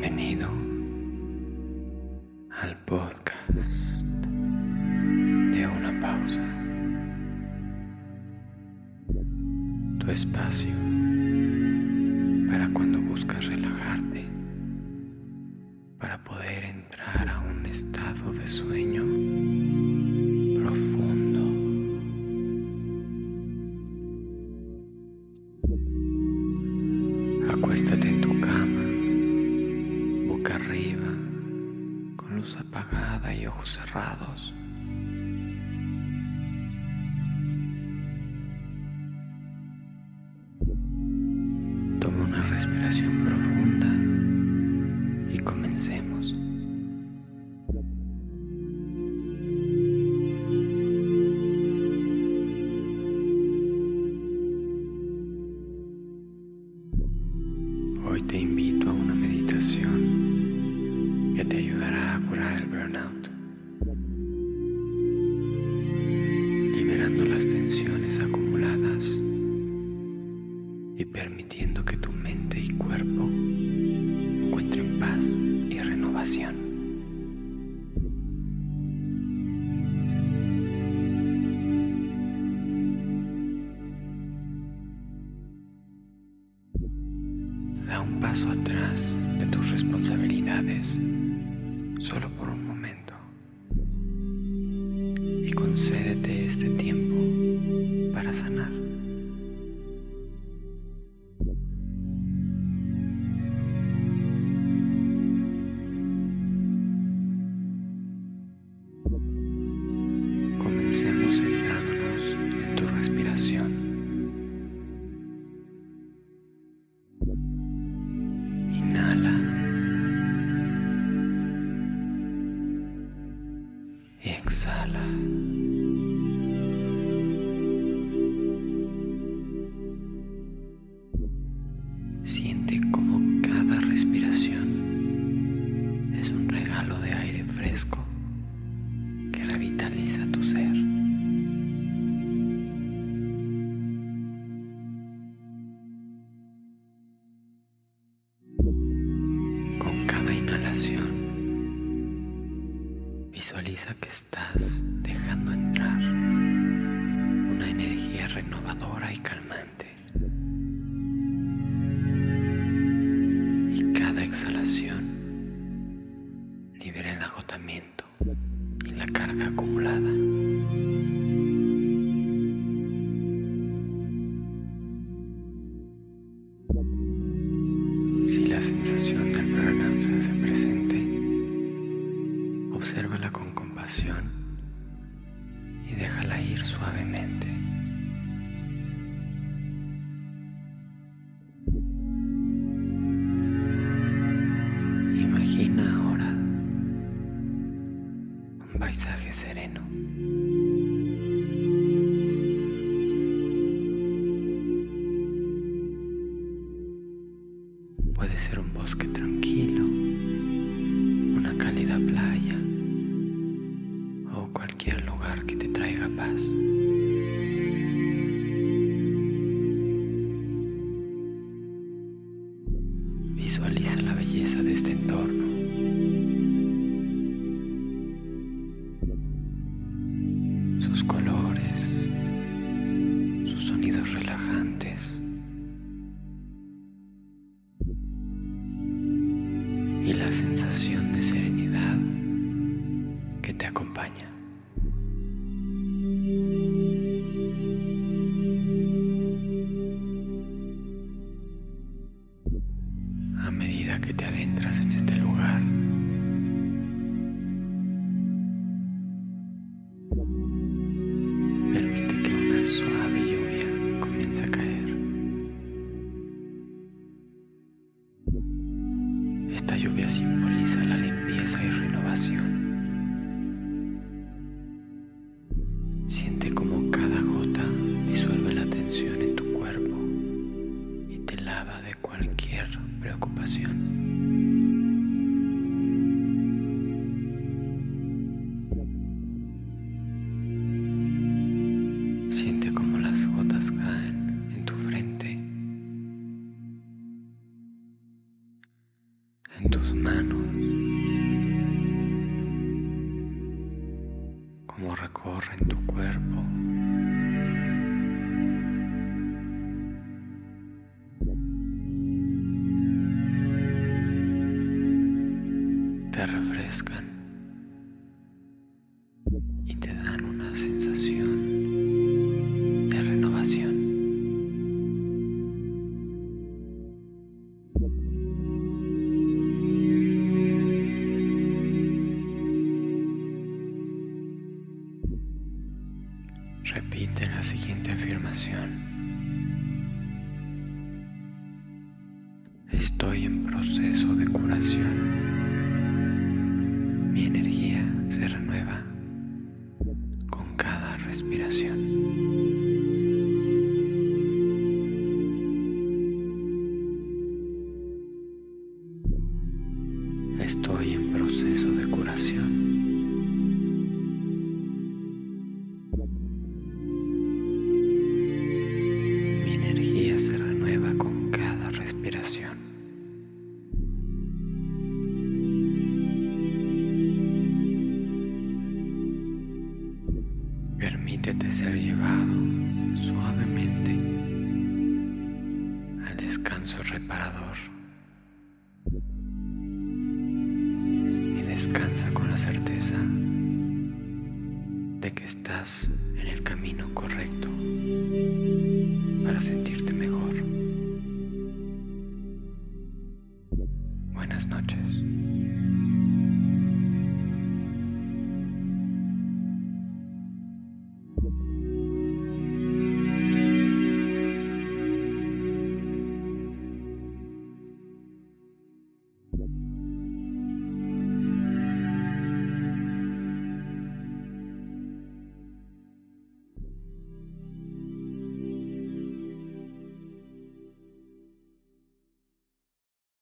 Bienvenido al podcast de una pausa. Tu espacio para cuando buscas relajarte, para poder entrar a un estado de sueño profundo. Acuéstate apagada y ojos cerrados. Toma una respiración profunda y comencemos. Tensiones acumuladas y permitiendo que tu mente y cuerpo encuentren paz y renovación. Da un paso atrás de tus responsabilidades solo por un Inhala. Exhala. Siente como cada respiración es un regalo de aire fresco visualiza que estás dejando entrar una energía renovadora y calmante. Y cada exhalación libera el agotamiento y déjala ir suavemente. Imagina ahora un paisaje sereno. Puede ser un bosque tranquilo, cualquier lugar que te traiga paz. Visualiza la belleza de este entorno. Sus colores, sus sonidos relajantes y la sensación de serenidad Esta lluvia simboliza la limpieza y renovación. Siente como cada gota disuelve la tensión en tu cuerpo y te lava de cualquier preocupación. En tus manos, cómo recorren tu cuerpo. Te refrescan Estoy en proceso de curación. Mi energía se renueva con cada respiración. Permítete ser llevado suavemente al descanso reparador y descansa con la certeza de que estás en el camino correcto para sentirte mejor.